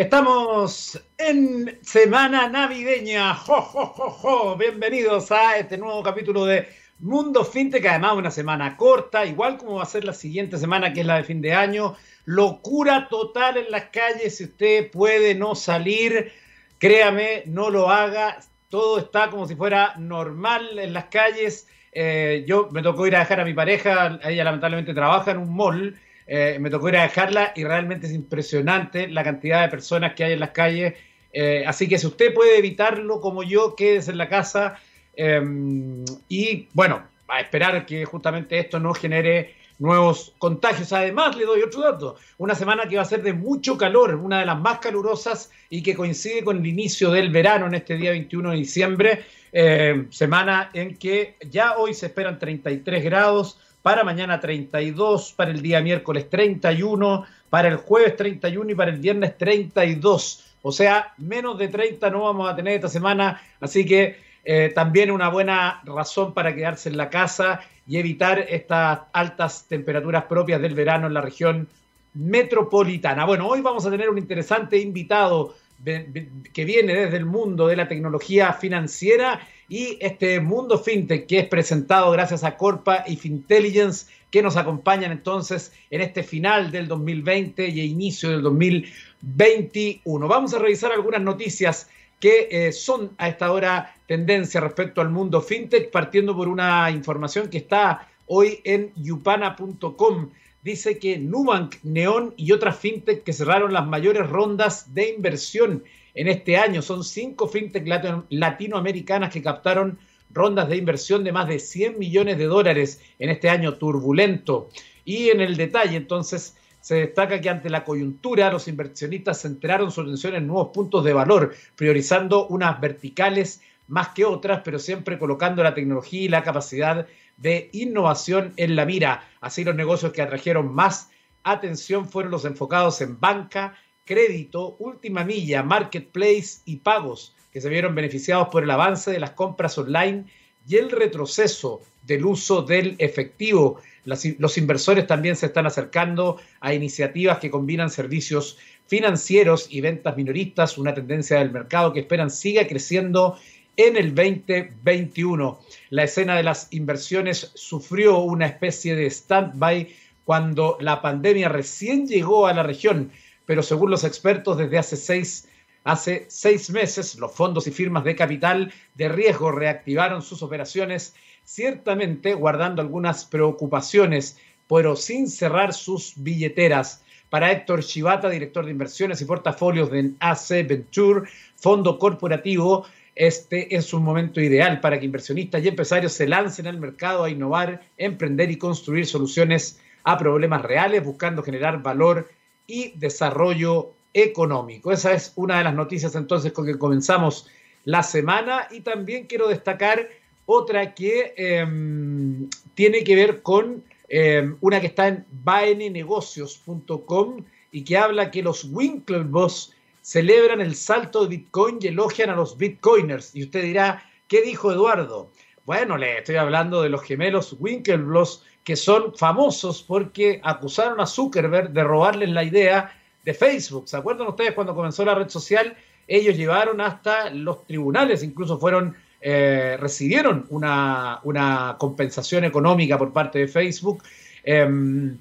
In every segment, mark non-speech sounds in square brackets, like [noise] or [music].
Estamos en semana navideña. ¡Jo, Bienvenidos a este nuevo capítulo de Mundo FinTech. Además, una semana corta, igual como va a ser la siguiente semana, que es la de fin de año. Locura total en las calles. Si usted puede no salir, créame, no lo haga. Todo está como si fuera normal en las calles. Eh, yo me tocó ir a dejar a mi pareja. Ella lamentablemente trabaja en un mall eh, me tocó ir a dejarla y realmente es impresionante la cantidad de personas que hay en las calles. Eh, así que si usted puede evitarlo como yo, quédese en la casa em, y bueno, a esperar que justamente esto no genere nuevos contagios. Además, le doy otro dato, una semana que va a ser de mucho calor, una de las más calurosas y que coincide con el inicio del verano en este día 21 de diciembre, eh, semana en que ya hoy se esperan 33 grados, para mañana 32, para el día miércoles 31, para el jueves 31 y para el viernes 32. O sea, menos de 30 no vamos a tener esta semana, así que eh, también una buena razón para quedarse en la casa y evitar estas altas temperaturas propias del verano en la región metropolitana. Bueno, hoy vamos a tener un interesante invitado que viene desde el mundo de la tecnología financiera y este mundo fintech que es presentado gracias a Corpa y Fintelligence que nos acompañan entonces en este final del 2020 y inicio del 2021. Vamos a revisar algunas noticias que eh, son a esta hora tendencia respecto al mundo fintech, partiendo por una información que está hoy en yupana.com. Dice que Nubank, Neon y otras fintech que cerraron las mayores rondas de inversión en este año. Son cinco fintech latinoamericanas que captaron rondas de inversión de más de 100 millones de dólares en este año turbulento. Y en el detalle, entonces, se destaca que ante la coyuntura los inversionistas centraron su atención en nuevos puntos de valor, priorizando unas verticales más que otras, pero siempre colocando la tecnología y la capacidad de innovación en la mira. Así los negocios que atrajeron más atención fueron los enfocados en banca, crédito, última milla, marketplace y pagos, que se vieron beneficiados por el avance de las compras online y el retroceso del uso del efectivo. los inversores también se están acercando a iniciativas que combinan servicios financieros y ventas minoristas, una tendencia del mercado que esperan siga creciendo en el 2021. La escena de las inversiones sufrió una especie de stand-by cuando la pandemia recién llegó a la región, pero según los expertos, desde hace seis, hace seis meses, los fondos y firmas de capital de riesgo reactivaron sus operaciones, ciertamente guardando algunas preocupaciones, pero sin cerrar sus billeteras. Para Héctor Chivata, director de inversiones y portafolios de AC Venture, fondo corporativo, este es un momento ideal para que inversionistas y empresarios se lancen al mercado a innovar, emprender y construir soluciones a problemas reales, buscando generar valor y desarrollo económico. Esa es una de las noticias entonces con que comenzamos la semana y también quiero destacar otra que em, tiene que ver con em, una que está en baenenegocios.com y que habla que los Winklevoss celebran el salto de Bitcoin y elogian a los Bitcoiners. Y usted dirá, ¿qué dijo Eduardo? Bueno, le estoy hablando de los gemelos Winklevoss que son famosos porque acusaron a Zuckerberg de robarles la idea de Facebook. ¿Se acuerdan ustedes cuando comenzó la red social? Ellos llevaron hasta los tribunales, incluso fueron, eh, recibieron una, compensación económica por parte de Facebook. Em,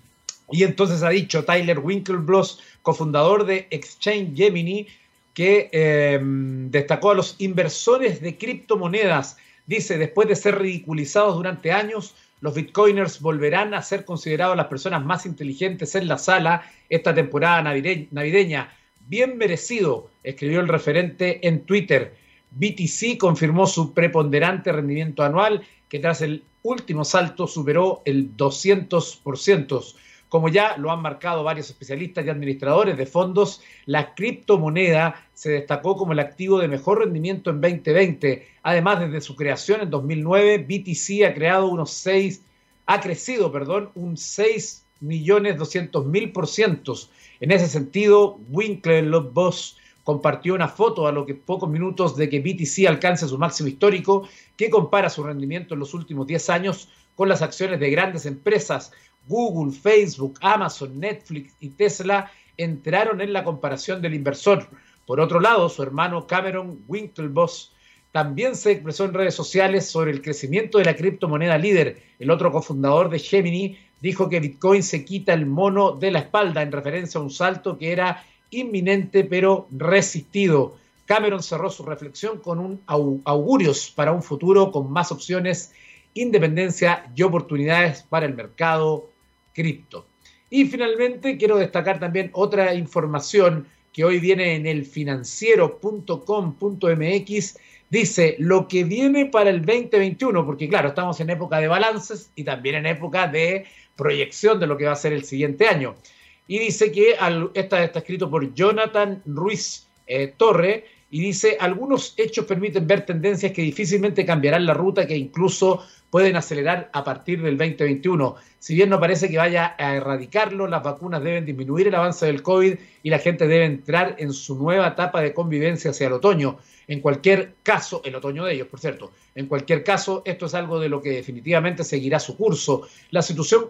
y entonces ha dicho Tyler Winklevoss, cofundador de Exchange Gemini, que em, destacó a los inversores de criptomonedas. Dice, después de ser ridiculizados durante años, los bitcoiners volverán a ser considerados las personas más inteligentes en la sala esta temporada navideña. Bien merecido, escribió el referente en Twitter. BTC confirmó su preponderante rendimiento anual, que tras el último salto superó el 200%. Como ya lo han marcado varios especialistas y administradores de fondos, la criptomoneda se destacó como el activo de mejor rendimiento en 2020. Además, desde su creación en 2009, BTC ha creado unos 6, ha crecido, perdón, un 6 millones 200 mil por ciento. En ese sentido, Winkler Boss compartió una foto a lo que pocos minutos de que BTC alcance su máximo histórico, que compara su rendimiento en los últimos 10 años con las acciones de grandes empresas Google, Facebook, Amazon, Netflix y Tesla entraron en la comparación del inversor. Por otro lado, su hermano Cameron Winklevoss también se expresó en redes sociales sobre el crecimiento de la criptomoneda líder. El otro cofundador de Gemini dijo que Bitcoin se quita el mono de la espalda en referencia a un salto que era inminente pero resistido. Cameron cerró su reflexión con un augurios para un futuro con más opciones, independencia y oportunidades para el mercado cripto. Y finalmente quiero destacar también otra información que hoy viene en el financiero.com.mx. Dice lo que viene para el 2021, porque claro, estamos en época de balances y también en época de proyección de lo que va a ser el siguiente año. Y dice que esta está escrito por Jonathan Ruiz eh, Torre y dice, algunos hechos permiten ver tendencias que difícilmente cambiarán la ruta, que incluso pueden acelerar a partir del 2021. Si bien no parece que vaya a erradicarlo, las vacunas deben disminuir el avance del COVID y la gente debe entrar en su nueva etapa de convivencia hacia el otoño. En cualquier caso, el otoño de ellos, por cierto, en cualquier caso, esto es algo de lo que definitivamente seguirá su curso. La,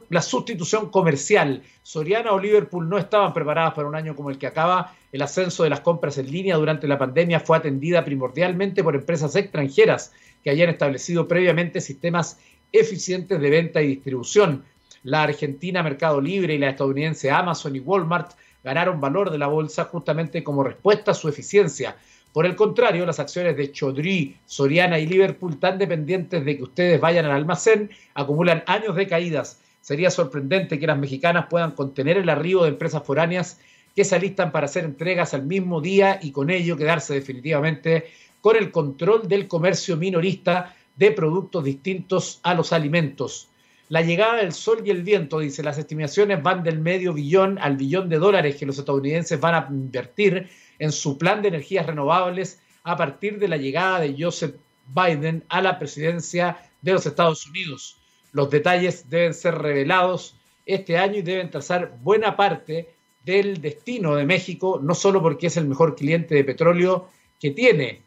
la sustitución comercial, Soriana o Liverpool no estaban preparadas para un año como el que acaba. El ascenso de las compras en línea durante la pandemia fue atendida primordialmente por empresas extranjeras que hayan establecido previamente sistemas eficientes de venta y distribución. La Argentina Mercado Libre y la estadounidense Amazon y Walmart ganaron valor de la bolsa justamente como respuesta a su eficiencia. Por el contrario, las acciones de Chodri, Soriana y Liverpool, tan dependientes de que ustedes vayan al almacén, acumulan años de caídas. Sería sorprendente que las mexicanas puedan contener el arribo de empresas foráneas que se alistan para hacer entregas al mismo día y con ello quedarse definitivamente con el control del comercio minorista de productos distintos a los alimentos. La llegada del sol y el viento, dice, las estimaciones van del medio billón al billón de dólares que los estadounidenses van a invertir en su plan de energías renovables a partir de la llegada de Joseph Biden a la presidencia de los Estados Unidos. Los detalles deben ser revelados este año y deben trazar buena parte del destino de México, no solo porque es el mejor cliente de petróleo que tiene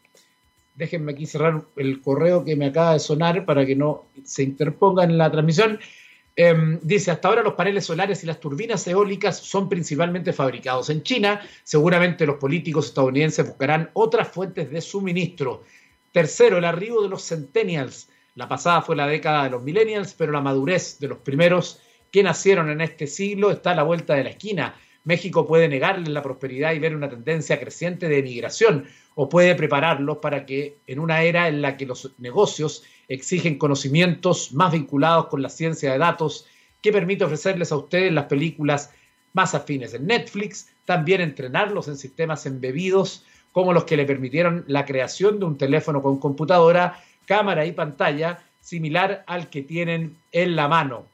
déjenme aquí cerrar el correo que me acaba de sonar para que no se interponga en la transmisión. Em, dice, hasta ahora los paneles solares y las turbinas eólicas son principalmente fabricados en China. Seguramente los políticos estadounidenses buscarán otras fuentes de suministro. Tercero, el arribo de los centennials. La pasada fue la década de los millennials, pero la madurez de los primeros que nacieron en este siglo está a la vuelta de la esquina. México puede negarles la prosperidad y ver una tendencia creciente de emigración, o puede prepararlos para que en una era en la que los negocios exigen conocimientos más vinculados con la ciencia de datos, que permite ofrecerles a ustedes las películas más afines en Netflix, también entrenarlos en sistemas embebidos como los que le permitieron la creación de un teléfono con computadora, cámara y pantalla similar al que tienen en la mano.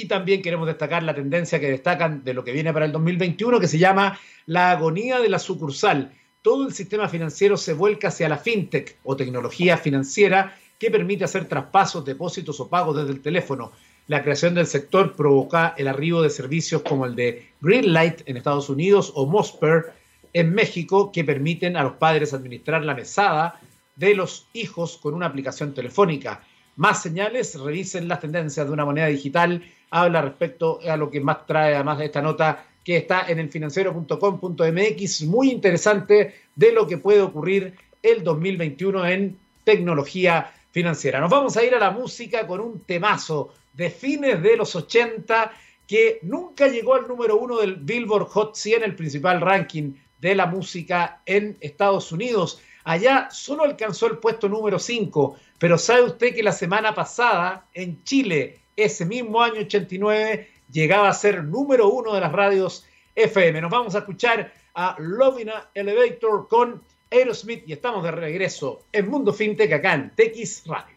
Y también queremos destacar la tendencia que destacan de lo que viene para el 2021, que se llama la agonía de la sucursal, todo el sistema financiero se vuelca hacia la fintech o tecnología financiera que permite hacer traspasos, depósitos o pagos desde el teléfono. La creación del sector provoca el arribo de servicios como el de Greenlight en Estados Unidos o Mosper en México, que permiten a los padres administrar la mesada de los hijos con una aplicación telefónica. Más señales, revisen las tendencias de una moneda digital. Habla respecto a lo que más trae además de esta nota que está en el financiero.com.mx, muy interesante de lo que puede ocurrir el 2021 en tecnología financiera. Nos vamos a ir a la música con un temazo de fines de los 80 que nunca llegó al número uno del Billboard Hot 100, el principal ranking de la música en Estados Unidos. Allá solo alcanzó el puesto número 5, pero ¿sabe usted que la semana pasada en Chile, ese mismo año 89, llegaba a ser número uno de las radios FM. Nos vamos a escuchar a Lovina Elevator con Aerosmith y estamos de regreso en Mundo FinTech acá en TX Radio.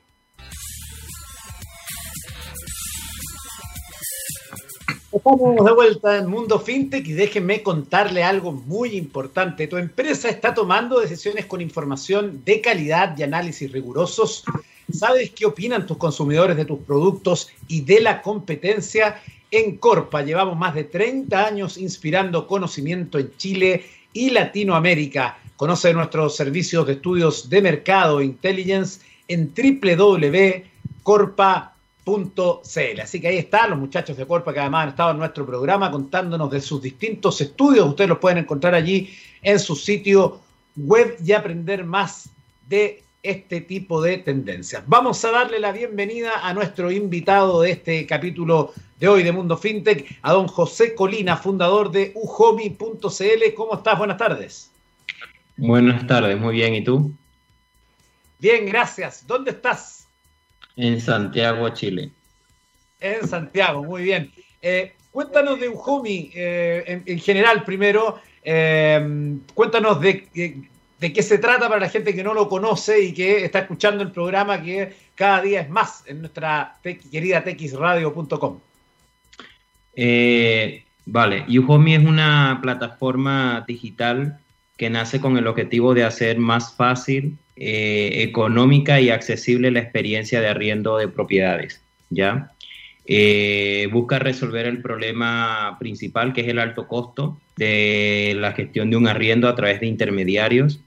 Estamos de vuelta en Mundo FinTech y déjenme contarle algo muy importante. Tu empresa está tomando decisiones con información de calidad y análisis rigurosos. ¿Sabes qué opinan tus consumidores de tus productos y de la competencia? En Corpa llevamos más de 30 años inspirando conocimiento en Chile y Latinoamérica. Conoce nuestros servicios de estudios de mercado e intelligence en www.corpa.cl. Así que ahí están los muchachos de Corpa que además han estado en nuestro programa contándonos de sus distintos estudios. Ustedes los pueden encontrar allí en su sitio web y aprender más de este tipo de tendencias. Vamos a darle la bienvenida a nuestro invitado de este capítulo de hoy de Mundo FinTech, a don José Colina, fundador de uhomi.cl. ¿Cómo estás? Buenas tardes. Buenas tardes, muy bien. ¿Y tú? Bien, gracias. ¿Dónde estás? En Santiago, Chile. En Santiago, muy bien. Eh, cuéntanos de Uhomi eh, en, general primero. Eh, cuéntanos de de qué se trata para la gente que no lo conoce y que está escuchando el programa que cada día es más en nuestra querida texradio.com. Eh, vale, Uhomi es una plataforma digital que nace con el objetivo de hacer más fácil, eh, económica y accesible la experiencia de arriendo de propiedades, ¿ya? Eh, busca resolver el problema principal que es el alto costo de la gestión de un arriendo a través de intermediarios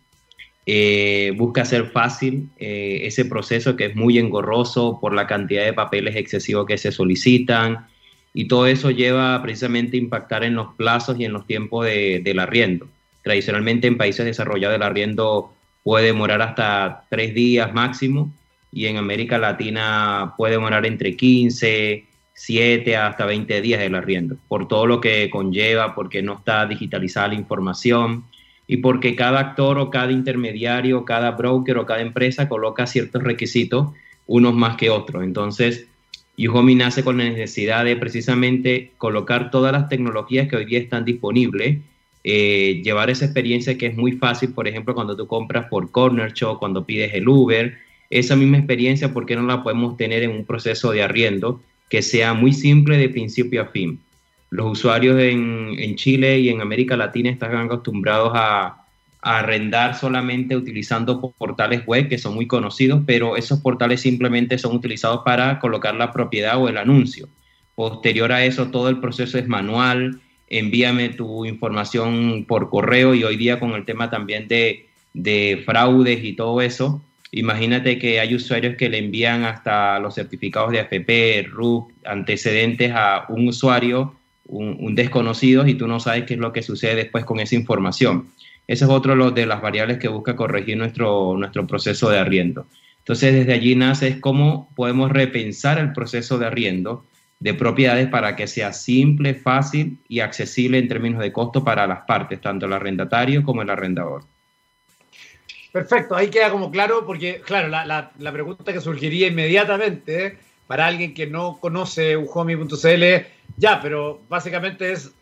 eh, busca hacer fácil eh, ese proceso que es muy engorroso por la cantidad de papeles excesivos que se solicitan y todo eso lleva precisamente a impactar en los plazos y en los tiempos de, del arriendo. Tradicionalmente en países desarrollados el arriendo puede demorar hasta tres días máximo y en América Latina puede demorar entre 15, 7 hasta 20 días el arriendo, por todo lo que conlleva, porque no está digitalizada la información, y porque cada actor o cada intermediario, cada broker o cada empresa coloca ciertos requisitos, unos más que otros. Entonces, Uhomi nace con la necesidad de precisamente colocar todas las tecnologías que hoy día están disponibles, eh, llevar esa experiencia que es muy fácil, por ejemplo, cuando tú compras por Corner Shop, cuando pides el Uber, esa misma experiencia, ¿por qué no la podemos tener en un proceso de arriendo que sea muy simple de principio a fin? Los usuarios en, Chile y en América Latina están acostumbrados a, arrendar solamente utilizando portales web que son muy conocidos, pero esos portales simplemente son utilizados para colocar la propiedad o el anuncio. Posterior a eso, todo el proceso es manual, envíame tu información por correo y hoy día con el tema también de, de fraudes y todo eso, imagínate que hay usuarios que le envían hasta los certificados de AFP, RUC, antecedentes a un usuario un, desconocido y tú no sabes qué es lo que sucede después con esa información. Ese es otro de las variables que busca corregir nuestro, nuestro proceso de arriendo. Entonces, desde allí nace cómo podemos repensar el proceso de arriendo de propiedades para que sea simple, fácil y accesible en términos de costo para las partes, tanto el arrendatario como el arrendador. Perfecto, ahí queda como claro, porque claro, la, la, pregunta que surgiría inmediatamente para alguien que no conoce uhomi.cl ya, pero básicamente es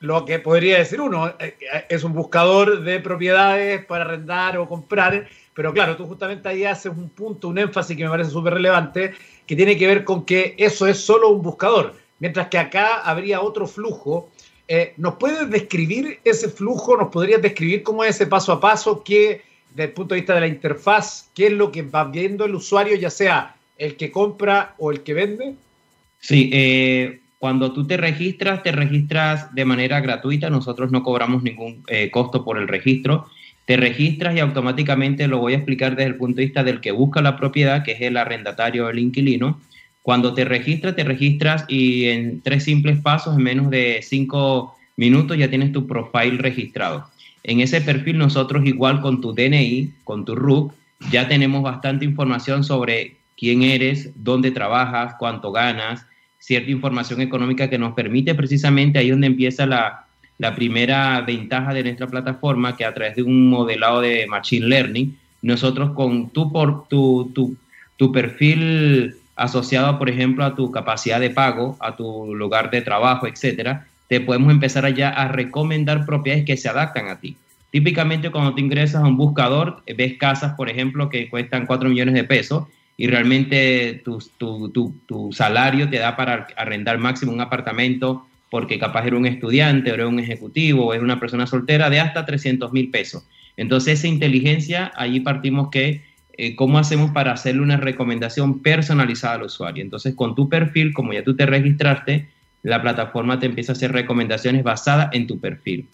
lo que podría decir uno, eh, eh, es un buscador de propiedades para arrendar o comprar, pero claro, tú justamente ahí haces un punto, un énfasis que me parece súper relevante, que tiene que ver con que eso es solo un buscador, mientras que acá habría otro flujo. Eh, ¿Nos puedes describir ese flujo? ¿Nos podrías describir cómo es ese paso a paso? ¿Qué, desde el punto de vista de la interfaz, qué es lo que va viendo el usuario, ya sea el que compra o el que vende? Sí, eh, cuando tú te registras, te registras de manera gratuita, nosotros no cobramos ningún eh, costo por el registro. Te registras y automáticamente lo voy a explicar desde el punto de vista del que busca la propiedad, que es el arrendatario o el inquilino. Cuando te registras, te registras y en tres simples pasos, en menos de cinco minutos, ya tienes tu profile registrado. En ese perfil nosotros igual con tu DNI, con tu RUC, ya tenemos bastante información sobre quién eres, dónde trabajas, cuánto ganas, cierta información económica que nos permite precisamente ahí donde empieza la, primera ventaja de nuestra plataforma, que a través de un modelado de Machine Learning, nosotros con tu, por, tu, tu, tu perfil asociado, por ejemplo, a tu capacidad de pago, a tu lugar de trabajo, etcétera, te podemos empezar allá a recomendar propiedades que se adaptan a ti. Típicamente cuando te ingresas a un buscador, ves casas, por ejemplo, que cuestan 4 millones de pesos y realmente tu, tu, tu, salario te da para arrendar máximo un apartamento porque capaz era un estudiante, era un ejecutivo, o es una persona soltera, de hasta 300 mil pesos. Entonces, esa inteligencia, allí partimos que, eh, ¿cómo hacemos para hacerle una recomendación personalizada al usuario? Entonces, con tu perfil, como ya tú te registraste, la plataforma te empieza a hacer recomendaciones basadas en tu perfil.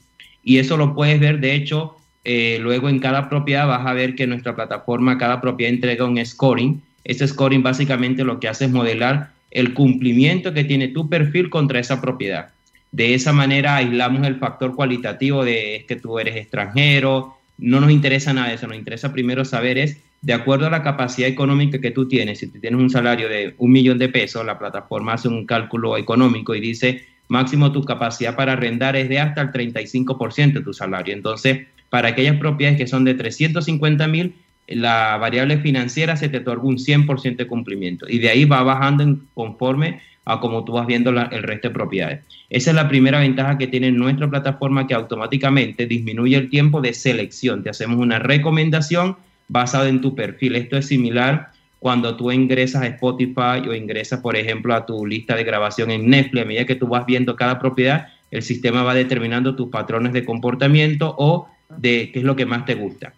Y eso lo puedes ver, de hecho, eh, luego en cada propiedad vas a ver que nuestra plataforma, cada propiedad entrega un scoring ese scoring básicamente lo que hace es modelar el cumplimiento que tiene tu perfil contra esa propiedad. De esa manera aislamos el factor cualitativo de que tú eres extranjero, no nos interesa nada de eso, nos interesa primero saber es, de acuerdo a la capacidad económica que tú tienes, si tú tienes un salario de un millón de pesos, la plataforma hace un cálculo económico y dice, máximo tu capacidad para arrendar es de hasta el 35% de tu salario. Entonces, para aquellas propiedades que son de 350 mil, la variable financiera se te otorga un 100% de cumplimiento y de ahí va bajando en conforme a como tú vas viendo el resto de propiedades. Esa es la primera ventaja que tiene nuestra plataforma que automáticamente disminuye el tiempo de selección. Te hacemos una recomendación basada en tu perfil. Esto es similar cuando tú ingresas a Spotify o ingresas, por ejemplo, a tu lista de grabación en Netflix. A medida que tú vas viendo cada propiedad, el sistema va determinando tus patrones de comportamiento o de qué es lo que más te gusta.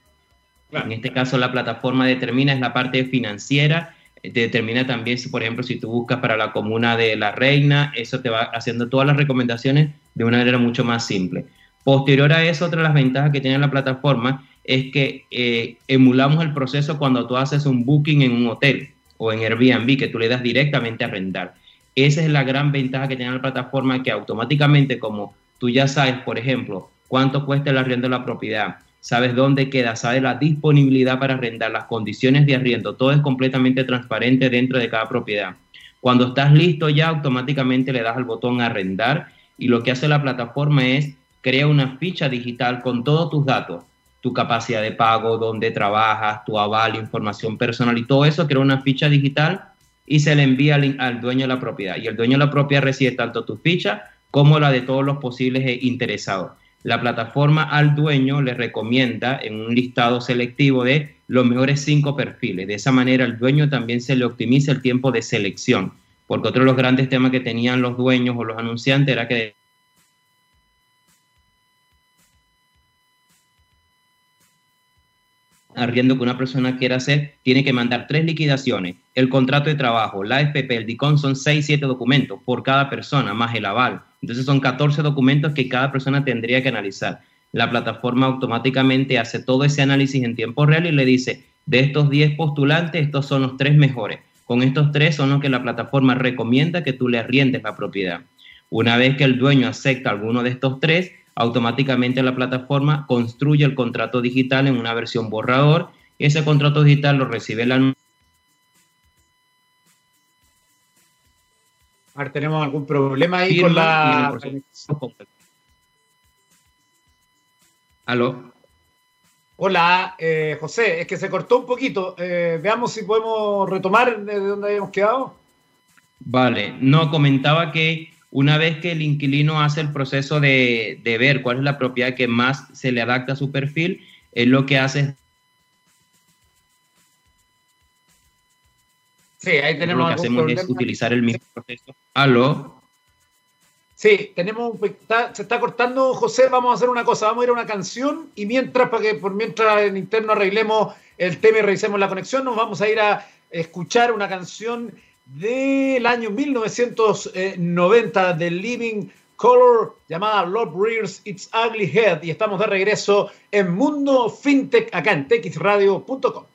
En este caso, la plataforma determina es la parte financiera, te determina también, si, por ejemplo, si tú buscas para la comuna de La Reina, eso te va haciendo todas las recomendaciones de una manera mucho más simple. Posterior a eso, otra de las ventajas que tiene la plataforma es que eh, emulamos el proceso cuando tú haces un booking en un hotel o en Airbnb, que tú le das directamente a arrendar. Esa es la gran ventaja que tiene la plataforma, que automáticamente, como tú ya sabes, por ejemplo, cuánto cuesta el arriendo de la propiedad, sabes dónde queda, sabes la disponibilidad para arrendar, las condiciones de arriendo, todo es completamente transparente dentro de cada propiedad. Cuando estás listo ya automáticamente le das al botón arrendar y lo que hace la plataforma es crear una ficha digital con todos tus datos, tu capacidad de pago, dónde trabajas, tu aval, información personal y todo eso, crea una ficha digital y se le envía al, al, dueño de la propiedad. Y el dueño de la propiedad recibe tanto tu ficha como la de todos los posibles eh, interesados la plataforma al dueño le recomienda en un listado selectivo de los mejores cinco perfiles. De esa manera, el dueño también se le optimiza el tiempo de selección, porque otro de los grandes temas que tenían los dueños o los anunciantes era que arriendo que una persona quiera hacer, tiene que mandar tres liquidaciones, el contrato de trabajo, la FP, el DICON, son seis, siete documentos por cada persona, más el aval. Entonces son 14 documentos que cada persona tendría que analizar. La plataforma automáticamente hace todo ese análisis en tiempo real y le dice, de estos 10 postulantes, estos son los tres mejores. Con estos tres son los que la plataforma recomienda que tú le arriendes la propiedad. Una vez que el dueño acepta alguno de estos tres, automáticamente la plataforma construye el contrato digital en una versión borrador y ese contrato digital lo recibe la A ver, tenemos algún problema ahí con la. Aló. Hola, eh, José, es que se cortó un poquito. Eh, veamos si podemos retomar de donde habíamos quedado. Vale, no, comentaba que una vez que el inquilino hace el proceso de, de ver cuál es la propiedad que más se le adapta a su perfil, él lo que hace es Sí, ahí tenemos. Lo que hacemos es utilizar el mismo proceso. ¿Aló? Sí, tenemos se está cortando, José, vamos a hacer una cosa, vamos a ir a una canción y mientras, para que por mientras en interno arreglemos el tema y revisemos la conexión, nos vamos a ir a escuchar una canción del año 1990 de Living Color llamada Love Rears Its Ugly Head y estamos de regreso en Mundo FinTech acá en texradio.com.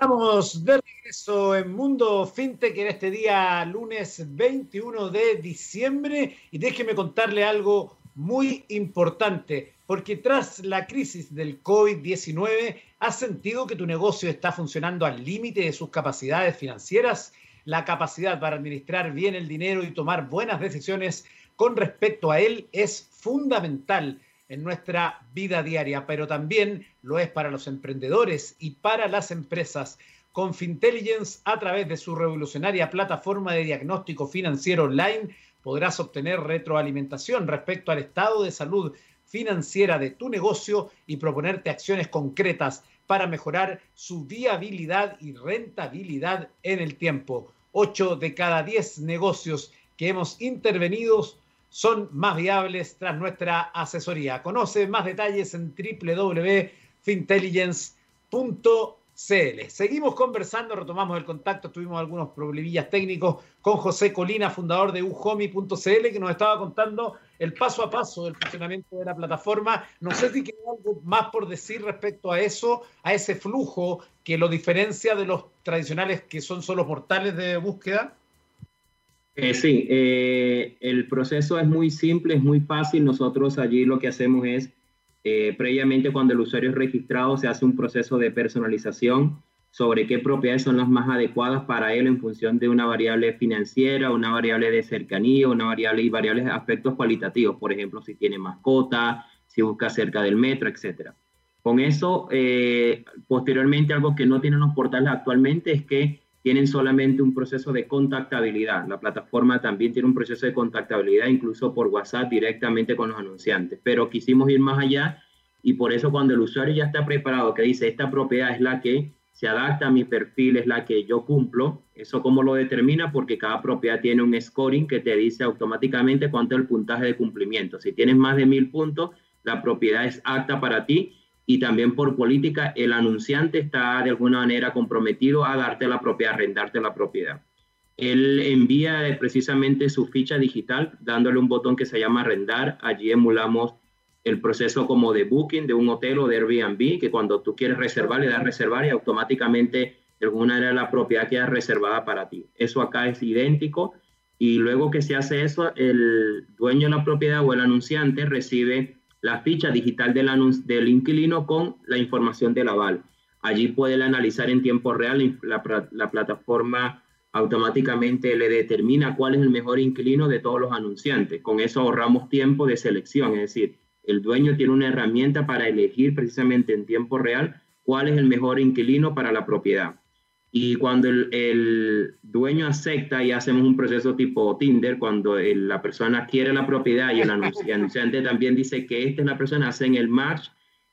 Estamos de regreso en Mundo FinTech en este día lunes 21 de diciembre y déjeme contarle algo muy importante, porque tras la crisis del COVID-19, ¿has sentido que tu negocio está funcionando al límite de sus capacidades financieras? La capacidad para administrar bien el dinero y tomar buenas decisiones con respecto a él es fundamental en nuestra vida diaria, pero también lo es para los emprendedores y para las empresas. Con Fintelligence, a través de su revolucionaria plataforma de diagnóstico financiero online, podrás obtener retroalimentación respecto al estado de salud financiera de tu negocio y proponerte acciones concretas para mejorar su viabilidad y rentabilidad en el tiempo. Ocho de cada diez negocios que hemos intervenido son más viables tras nuestra asesoría. Conoce más detalles en www.fintelligence.cl. Seguimos conversando, retomamos el contacto, tuvimos algunos problemillas técnicos con José Colina, fundador de uhomi.cl, que nos estaba contando el paso a paso del funcionamiento de la plataforma. No sé si queda algo más por decir respecto a eso, a ese flujo que lo diferencia de los tradicionales que son solo portales de búsqueda. Eh, sí, eh, el proceso es muy simple, es muy fácil. Nosotros allí lo que hacemos es, eh, previamente cuando el usuario es registrado, se hace un proceso de personalización sobre qué propiedades son las más adecuadas para él en función de una variable financiera, una variable de cercanía, una variable y variables aspectos cualitativos, por ejemplo, si tiene mascota, si busca cerca del metro, etc. Con eso, eh, posteriormente, algo que no tienen los portales actualmente es que tienen solamente un proceso de contactabilidad. La plataforma también tiene un proceso de contactabilidad, incluso por WhatsApp directamente con los anunciantes, pero quisimos ir más allá y por eso cuando el usuario ya está preparado, que dice, esta propiedad es la que se adapta a mi perfil, es la que yo cumplo. Eso cómo lo determina, porque cada propiedad tiene un scoring que te dice automáticamente cuánto es el puntaje de cumplimiento. Si tienes más de mil puntos, la propiedad es apta para ti y también por política el anunciante está de alguna manera comprometido a darte la propiedad, a arrendarte la propiedad. Él envía precisamente su ficha digital dándole un botón que se llama arrendar. Allí emulamos el proceso como de booking de un hotel o de Airbnb, que cuando tú quieres reservar, le das reservar y automáticamente de alguna manera la propiedad queda reservada para ti. Eso acá es idéntico y luego que se hace eso, el dueño de la propiedad o el anunciante recibe la ficha digital del, del inquilino con la información del aval. Allí puede analizar en tiempo real, la, la plataforma automáticamente le determina cuál es el mejor inquilino de todos los anunciantes. Con eso ahorramos tiempo de selección, es decir, el dueño tiene una herramienta para elegir precisamente en tiempo real cuál es el mejor inquilino para la propiedad. Y cuando el, dueño acepta y hacemos un proceso tipo Tinder, cuando la persona quiere la propiedad y el [laughs] anunciante también dice que esta es la persona, hacen el match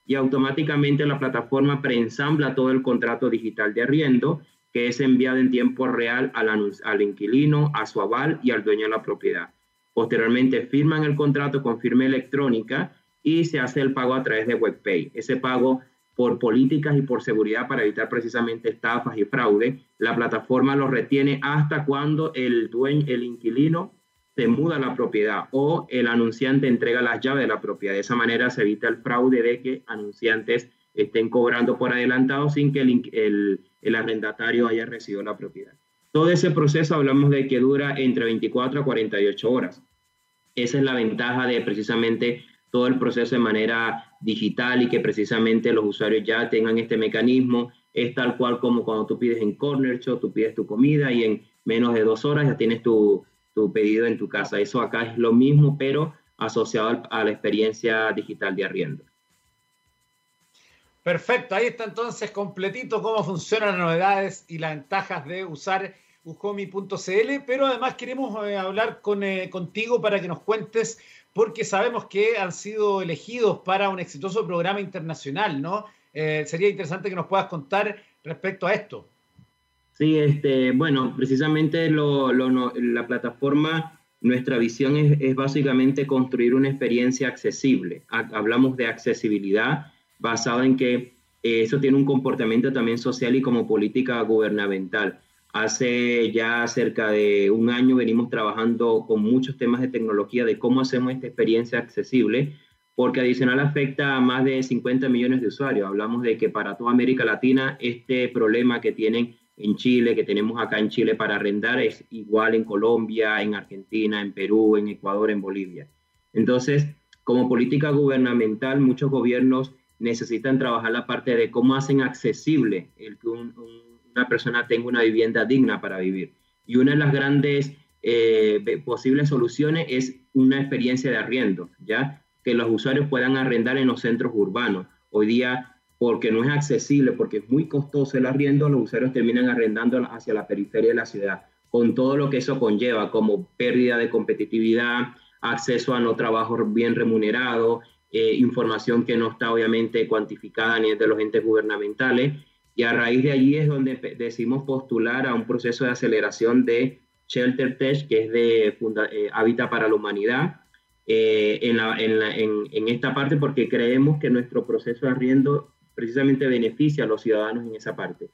y automáticamente la plataforma preensambla todo el contrato digital de arriendo que es enviado en tiempo real al, al inquilino, a su aval y al dueño de la propiedad. Posteriormente firman el contrato con firma electrónica y se hace el pago a través de WebPay. Ese pago por políticas y por seguridad para evitar precisamente estafas y fraude, la plataforma lo retiene hasta cuando el dueño, el inquilino se muda la propiedad o el anunciante entrega las llaves de la propiedad. De esa manera se evita el fraude de que anunciantes estén cobrando por adelantado sin que el, el, el arrendatario haya recibido la propiedad. Todo ese proceso hablamos de que dura entre 24 a 48 horas. Esa es la ventaja de precisamente todo el proceso de manera digital y que precisamente los usuarios ya tengan este mecanismo. Es tal cual como cuando tú pides en Corner Shop, tú pides tu comida y en menos de dos horas ya tienes tu, tu pedido en tu casa. Eso acá es lo mismo, pero asociado a la experiencia digital de arriendo. Perfecto, ahí está entonces completito cómo funcionan las novedades y las ventajas de usar ujomi.cl, pero además queremos eh, hablar con, eh, contigo para que nos cuentes, porque sabemos que han sido elegidos para un exitoso programa internacional, ¿no? Eh, sería interesante que nos puedas contar respecto a esto. Sí, este, bueno, precisamente la plataforma, nuestra visión es, es, básicamente construir una experiencia accesible. Hablamos de accesibilidad basada en que eso tiene un comportamiento también social y como política gubernamental. Hace ya cerca de un año venimos trabajando con muchos temas de tecnología de cómo hacemos esta experiencia accesible, porque adicional afecta a más de 50 millones de usuarios. Hablamos de que para toda América Latina este problema que tienen en Chile, que tenemos acá en Chile para arrendar, es igual en Colombia, en Argentina, en Perú, en Ecuador, en Bolivia. Entonces, como política gubernamental, muchos gobiernos necesitan trabajar la parte de cómo hacen accesible el que un una persona tenga una vivienda digna para vivir. Y una de las grandes eh, posibles soluciones es una experiencia de arriendo, ¿ya? Que los usuarios puedan arrendar en los centros urbanos. Hoy día, porque no es accesible, porque es muy costoso el arriendo, los usuarios terminan arrendando hacia la periferia de la ciudad, con todo lo que eso conlleva, como pérdida de competitividad, acceso a no trabajo bien remunerado, eh, información que no está obviamente cuantificada ni de los entes gubernamentales y a raíz de allí es donde decidimos postular a un proceso de aceleración de Shelter Tech, que es de eh, Hábitat para la Humanidad, eh, en, en, esta parte porque creemos que nuestro proceso de arriendo precisamente beneficia a los ciudadanos en esa parte.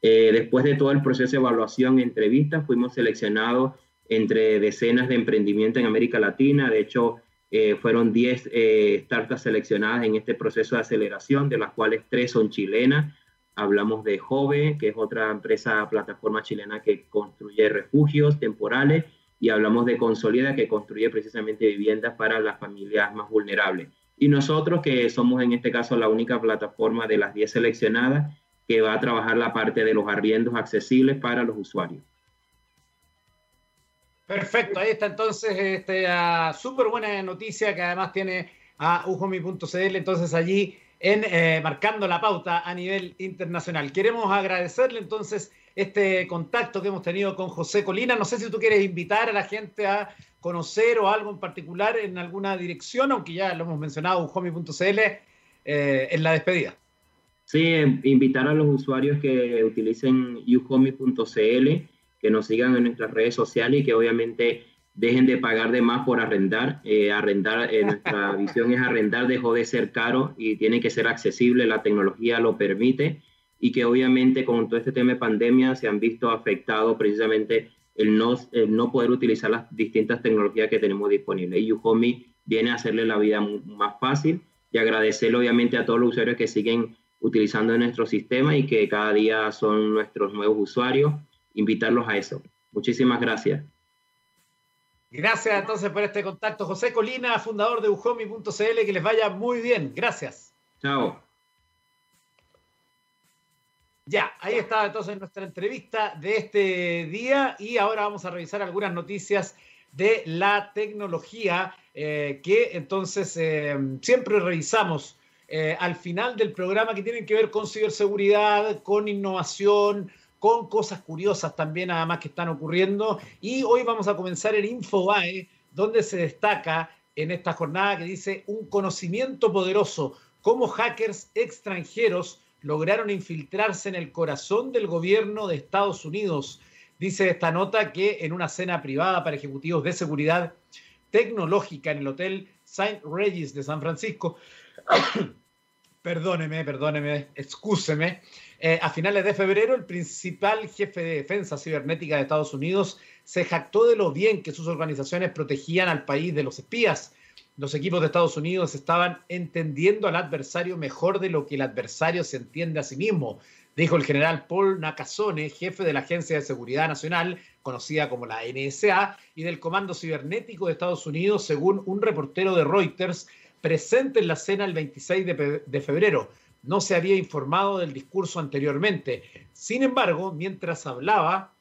Eh, después de todo el proceso de evaluación, entrevistas, fuimos seleccionados entre decenas de emprendimientos en América Latina. De hecho, Eh, fueron 10 eh, startups seleccionadas en este proceso de aceleración, de las cuales 3 son chilenas. Hablamos de Jove, que es otra empresa, plataforma chilena que construye refugios temporales, y hablamos de Consolida, que construye precisamente viviendas para las familias más vulnerables. Y nosotros, que somos en este caso la única plataforma de las 10 seleccionadas, que va a trabajar la parte de los arriendos accesibles para los usuarios. Perfecto, ahí está entonces esta súper buena noticia que además tiene a ujomi.cl, entonces allí en eh, marcando la pauta a nivel internacional. Queremos agradecerle entonces este contacto que hemos tenido con José Colina. No sé si tú quieres invitar a la gente a conocer o algo en particular en alguna dirección, aunque ya lo hemos mencionado, ujomi.cl, eh, en la despedida. Sí, invitar a los usuarios que utilicen uhomi.cl que nos sigan en nuestras redes sociales y que obviamente dejen de pagar de más por arrendar. Eh, arrendar, eh, [laughs] nuestra visión es arrendar, dejó de ser caro y tiene que ser accesible, la tecnología lo permite y que obviamente con todo este tema de pandemia se han visto afectados precisamente el no, no poder utilizar las distintas tecnologías que tenemos disponibles. Y Uhomi viene a hacerle la vida más fácil y agradecerle obviamente a todos los usuarios que siguen utilizando nuestro sistema y que cada día son nuestros nuevos usuarios invitarlos a eso. Muchísimas gracias. Gracias entonces por este contacto. José Colina, fundador de ujomi.cl, que les vaya muy bien. Gracias. Chao. Ya, ahí está entonces nuestra entrevista de este día y ahora vamos a revisar algunas noticias de la tecnología eh, que entonces eh, siempre revisamos eh, al final del programa que tienen que ver con ciberseguridad, con innovación, con cosas curiosas también además que están ocurriendo. Y hoy vamos a comenzar en Infobae, donde se destaca en esta jornada que dice un conocimiento poderoso, cómo hackers extranjeros lograron infiltrarse en el corazón del gobierno de Estados Unidos. Dice esta nota que en una cena privada para ejecutivos de seguridad tecnológica en el Hotel Saint Regis de San Francisco, [coughs] perdóneme, perdóneme, excúseme, eh, a finales de febrero, el principal jefe de defensa cibernética de Estados Unidos se jactó de lo bien que sus organizaciones protegían al país de los espías. Los equipos de Estados Unidos estaban entendiendo al adversario mejor de lo que el adversario se entiende a sí mismo, dijo el general Paul Nakasone, jefe de la Agencia de Seguridad Nacional, conocida como la NSA, y del Comando Cibernético de Estados Unidos, según un reportero de Reuters presente en la cena el 26 de febrero no se había informado del discurso anteriormente. Sin embargo, mientras hablaba,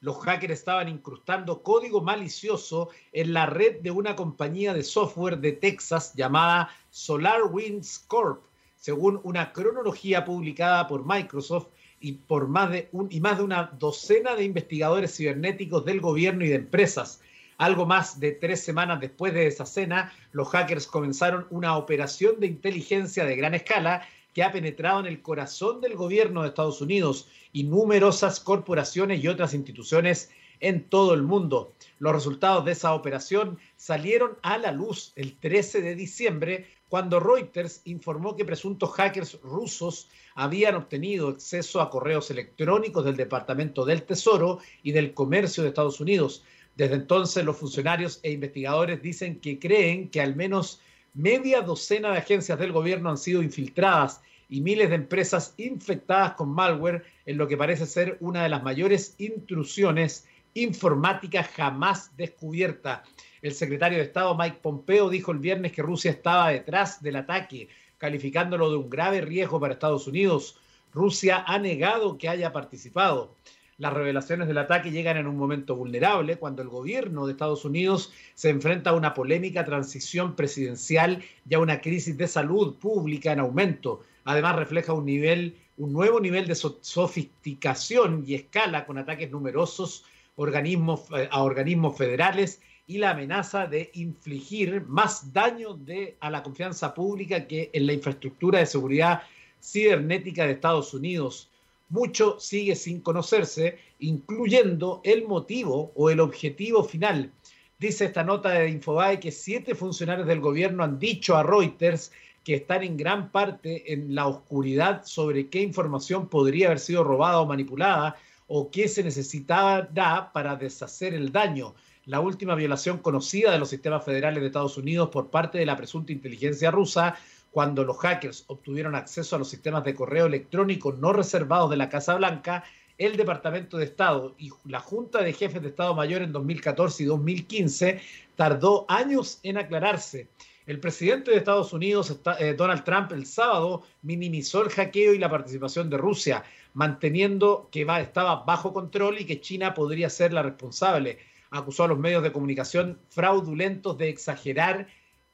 los hackers estaban incrustando código malicioso en la red de una compañía de software de Texas llamada SolarWinds Corp, según una cronología publicada por Microsoft y por más de, un, y más de una docena de investigadores cibernéticos del gobierno y de empresas. Algo más de tres semanas después de esa cena, los hackers comenzaron una operación de inteligencia de gran escala que ha penetrado en el corazón del gobierno de Estados Unidos y numerosas corporaciones y otras instituciones en todo el mundo. Los resultados de esa operación salieron a la luz el 13 de diciembre cuando Reuters informó que presuntos hackers rusos habían obtenido acceso a correos electrónicos del Departamento del Tesoro y del Comercio de Estados Unidos, desde entonces, los funcionarios e investigadores dicen que creen que al menos media docena de agencias del gobierno han sido infiltradas y miles de empresas infectadas con malware en lo que parece ser una de las mayores intrusiones informáticas jamás descubierta. El secretario de Estado Mike Pompeo dijo el viernes que Rusia estaba detrás del ataque, calificándolo de un grave riesgo para Estados Unidos. Rusia ha negado que haya participado. Las revelaciones del ataque llegan en un momento vulnerable cuando el gobierno de Estados Unidos se enfrenta a una polémica transición presidencial y a una crisis de salud pública en aumento. Además refleja un nivel, un nuevo nivel de sofisticación y escala con ataques numerosos organismos, eh, a organismos federales y la amenaza de infligir más daño a la confianza pública que en la infraestructura de seguridad cibernética de Estados Unidos mucho sigue sin conocerse, incluyendo el motivo o el objetivo final. Dice esta nota de Infobae que siete funcionarios del gobierno han dicho a Reuters que están en gran parte en la oscuridad sobre qué información podría haber sido robada o manipulada o qué se necesitaba para deshacer el daño. la última violación conocida de los sistemas federales de Estados Unidos por parte de la presunta inteligencia rusa, cuando los hackers obtuvieron acceso a los sistemas de correo electrónico no reservados de la Casa Blanca, el Departamento de Estado y la Junta de Jefes de Estado Mayor en 2014 y 2015 tardó años en aclararse. El presidente de Estados Unidos, eh, Donald Trump, el sábado minimizó el hackeo y la participación de Rusia, manteniendo que estaba bajo control y que China podría ser la responsable. Acusó a los medios de comunicación fraudulentos de exagerar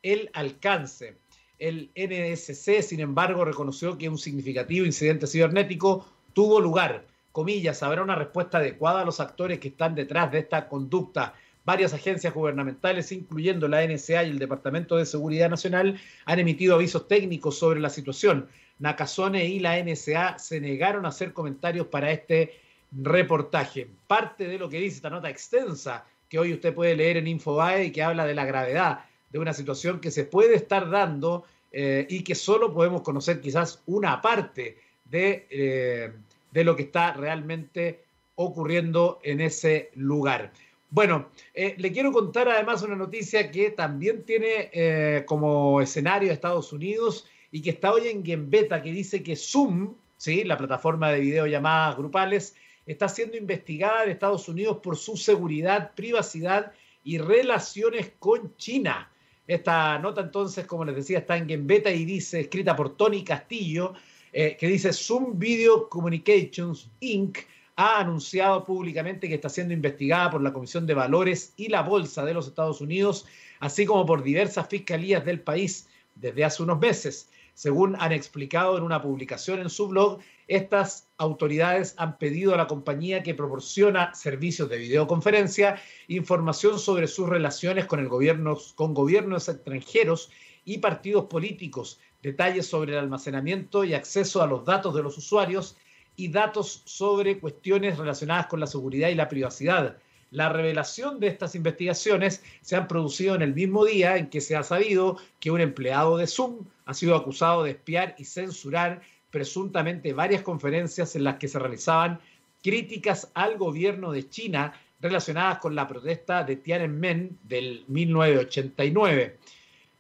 el alcance. El NSC, sin embargo, reconoció que un significativo incidente cibernético tuvo lugar. Comillas, habrá una respuesta adecuada a los actores que están detrás de esta conducta Varias agencias gubernamentales, incluyendo la NSA y el Departamento de Seguridad Nacional, han emitido avisos técnicos sobre la situación. Nakazone y la NSA se negaron a hacer comentarios para este reportaje. Parte de lo que dice esta nota extensa que hoy usted puede leer en Infobae y que habla de la gravedad de una situación que se puede estar dando eh, y que solo podemos conocer quizás una parte de, eh, de lo que está realmente ocurriendo en ese lugar. Bueno, eh, le quiero contar además una noticia que también tiene como escenario Estados Unidos y que está hoy en Gembeta, que dice que Zoom, ¿sí? la plataforma de videollamadas grupales, está siendo investigada en Estados Unidos por su seguridad, privacidad y relaciones con China. Esta nota entonces, como les decía, está en Gembeta y dice, escrita por Tony Castillo, eh, que dice Zoom Video Communications Inc ha anunciado públicamente que está siendo investigada por la Comisión de Valores y la Bolsa de los Estados Unidos, así como por diversas fiscalías del país desde hace unos meses. Según han explicado en una publicación en su blog, estas autoridades han pedido a la compañía que proporciona servicios de videoconferencia información sobre sus relaciones con gobiernos extranjeros y partidos políticos, detalles sobre el almacenamiento y acceso a los datos de los usuarios y datos sobre cuestiones relacionadas con la seguridad y la privacidad. La revelación de estas investigaciones se han producido en el mismo día en que se ha sabido que un empleado de Zoom ha sido acusado de espiar y censurar presuntamente varias conferencias en las que se realizaban críticas al gobierno de China relacionadas con la protesta de Tiananmen del 1989.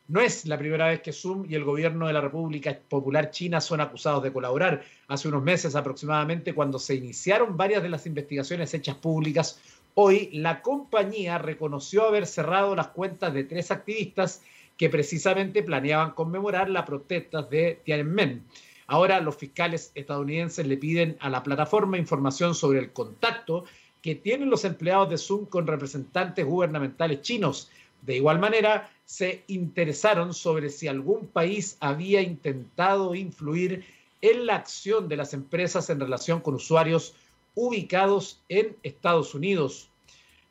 No es la primera vez que Zoom y el gobierno de la República Popular China son acusados de colaborar. Hace unos meses aproximadamente, cuando se iniciaron varias de las investigaciones hechas públicas, hoy la compañía reconoció haber cerrado las cuentas de tres activistas que precisamente planeaban conmemorar las protestas de Tiananmen. Ahora los fiscales estadounidenses le piden a la plataforma información sobre el contacto que tienen los empleados de Zoom con representantes gubernamentales chinos. De igual manera, se interesaron sobre si algún país había intentado influir en la acción de las empresas en relación con usuarios ubicados en Estados Unidos.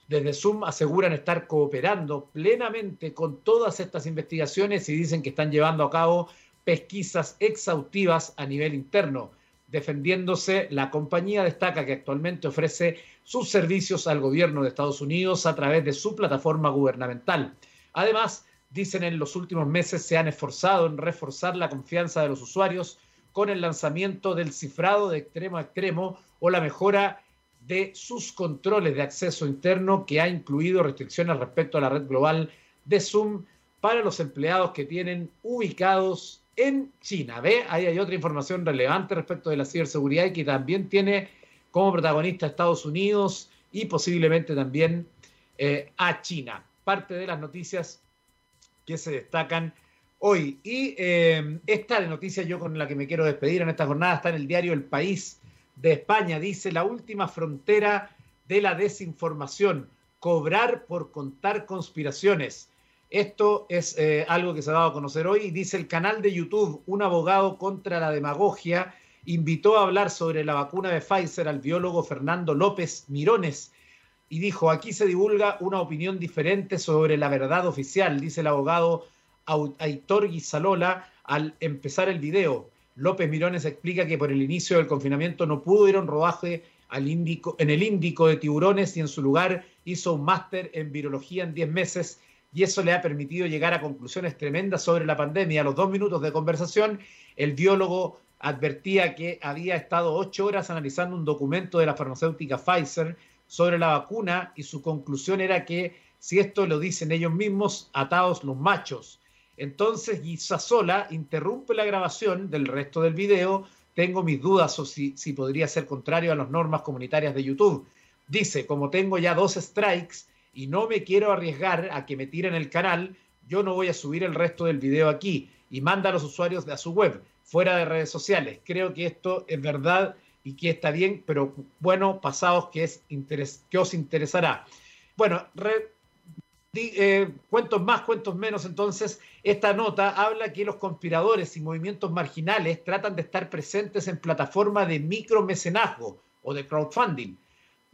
Desde Zoom aseguran estar cooperando plenamente con todas estas investigaciones y dicen que están llevando a cabo pesquisas exhaustivas a nivel interno. Defendiéndose, la compañía destaca que actualmente ofrece sus servicios al gobierno de Estados Unidos a través de su plataforma gubernamental. Además, dicen en los últimos meses se han esforzado en reforzar la confianza de los usuarios con el lanzamiento del cifrado de extremo a extremo o la mejora de sus controles de acceso interno que ha incluido restricciones respecto a la red global de Zoom para los empleados que tienen ubicados en China. ¿Ve? Ahí hay otra información relevante respecto de la ciberseguridad y que también tiene como protagonista a Estados Unidos y posiblemente también eh, a China parte de las noticias que se destacan hoy. Y eh, esta noticia yo con la que me quiero despedir en esta jornada está en el diario El País de España. Dice la última frontera de la desinformación, cobrar por contar conspiraciones. Esto es eh, algo que se ha dado a conocer hoy. Dice el canal de YouTube, un abogado contra la demagogia, invitó a hablar sobre la vacuna de Pfizer al biólogo Fernando López Mirones, y dijo, aquí se divulga una opinión diferente sobre la verdad oficial, dice el abogado Aitor Guisalola al empezar el video. López Mirones explica que por el inicio del confinamiento no pudo ir a un rodaje al en el Índico de tiburones y en su lugar hizo un máster en virología en 10 meses y eso le ha permitido llegar a conclusiones tremendas sobre la pandemia. A los dos minutos de conversación, el biólogo advertía que había estado ocho horas analizando un documento de la farmacéutica Pfizer sobre la vacuna y su conclusión era que si esto lo dicen ellos mismos, atados los machos. Entonces Sola interrumpe la grabación del resto del video. Tengo mis dudas o si podría ser contrario a las normas comunitarias de YouTube. Dice, como tengo ya dos strikes y no me quiero arriesgar a que me tiren el canal, yo no voy a subir el resto del video aquí y manda a los usuarios a su web, fuera de redes sociales. Creo que esto es verdad y que está bien, pero bueno, pasados que, es que os interesará. Bueno, eh, cuentos más, cuentos menos, entonces, esta nota habla que los conspiradores y movimientos marginales tratan de estar presentes en plataformas de micromecenazgo o de crowdfunding.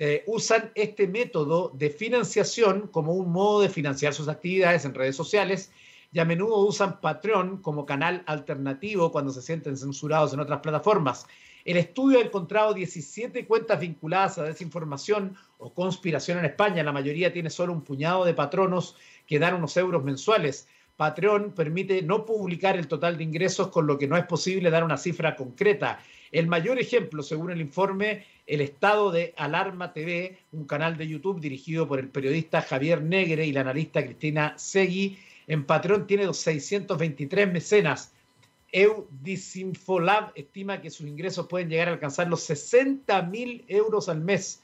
Eh, usan este método de financiación como un modo de financiar sus actividades en redes sociales y a menudo usan Patreon como canal alternativo cuando se sienten censurados en otras plataformas. El estudio ha encontrado 17 cuentas vinculadas a desinformación o conspiración en España. La mayoría tiene solo un puñado de patronos que dan unos euros mensuales. Patreon permite no publicar el total de ingresos, con lo que no es posible dar una cifra concreta. El mayor ejemplo, según el informe, el estado de Alarma TV, un canal de YouTube dirigido por el periodista Javier Negre y la analista Cristina Segui, en Patreon tiene 623 mecenas Eudisinfolab estima que sus ingresos pueden llegar a alcanzar los 60 mil euros al mes.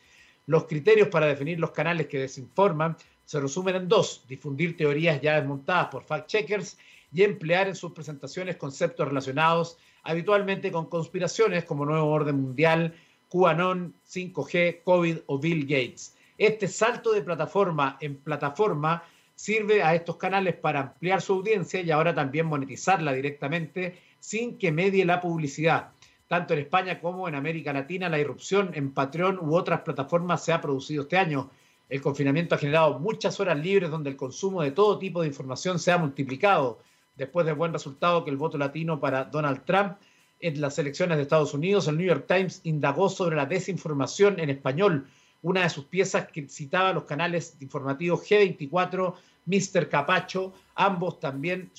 Los criterios para definir los canales que desinforman se resumen en dos, difundir teorías ya desmontadas por fact-checkers y emplear en sus presentaciones conceptos relacionados habitualmente con conspiraciones como Nuevo Orden Mundial, QAnon, 5G, COVID o Bill Gates. Este salto de plataforma en plataforma sirve a estos canales para ampliar su audiencia y ahora también monetizarla directamente sin que medie la publicidad. Tanto en España como en América Latina, la irrupción en Patreon u otras plataformas se ha producido este año. El confinamiento ha generado muchas horas libres donde el consumo de todo tipo de información se ha multiplicado. Después del buen resultado que el voto latino para Donald Trump en las elecciones de Estados Unidos, el New York Times indagó sobre la desinformación en español una de sus piezas que citaba los canales informativos G24, Mr. Capacho, ambos también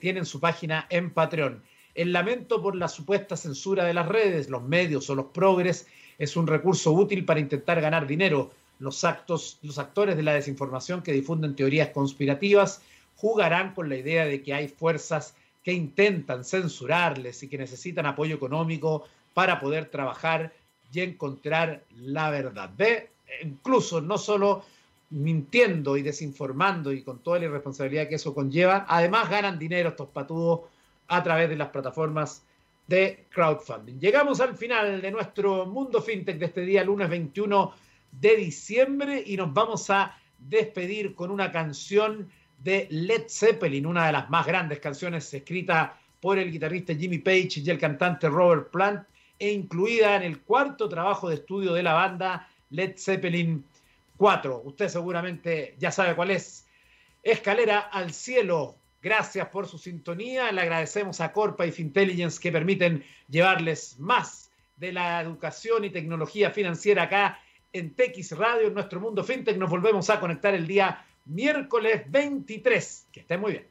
tienen su página en Patreon. El lamento por la supuesta censura de las redes, los medios o los progres es un recurso útil para intentar ganar dinero. Los, actos, los actores de la desinformación que difunden teorías conspirativas jugarán con la idea de que hay fuerzas que intentan censurarles y que necesitan apoyo económico para poder trabajar y encontrar la verdad. Ve, incluso no solo mintiendo y desinformando y con toda la irresponsabilidad que eso conlleva, además ganan dinero estos patudos a través de las plataformas de crowdfunding. Llegamos al final de nuestro mundo fintech de este día, lunes 21 de diciembre, y nos vamos a despedir con una canción de Led Zeppelin, una de las más grandes canciones escrita por el guitarrista Jimmy Page y el cantante Robert Plant, e incluida en el cuarto trabajo de estudio de la banda Led Zeppelin 4. Usted seguramente ya sabe cuál es. Escalera al cielo. Gracias por su sintonía. Le agradecemos a Corpa y Fintelligence que permiten llevarles más de la educación y tecnología financiera acá en TX Radio, en nuestro mundo fintech. Nos volvemos a conectar el día miércoles 23. Que esté muy bien.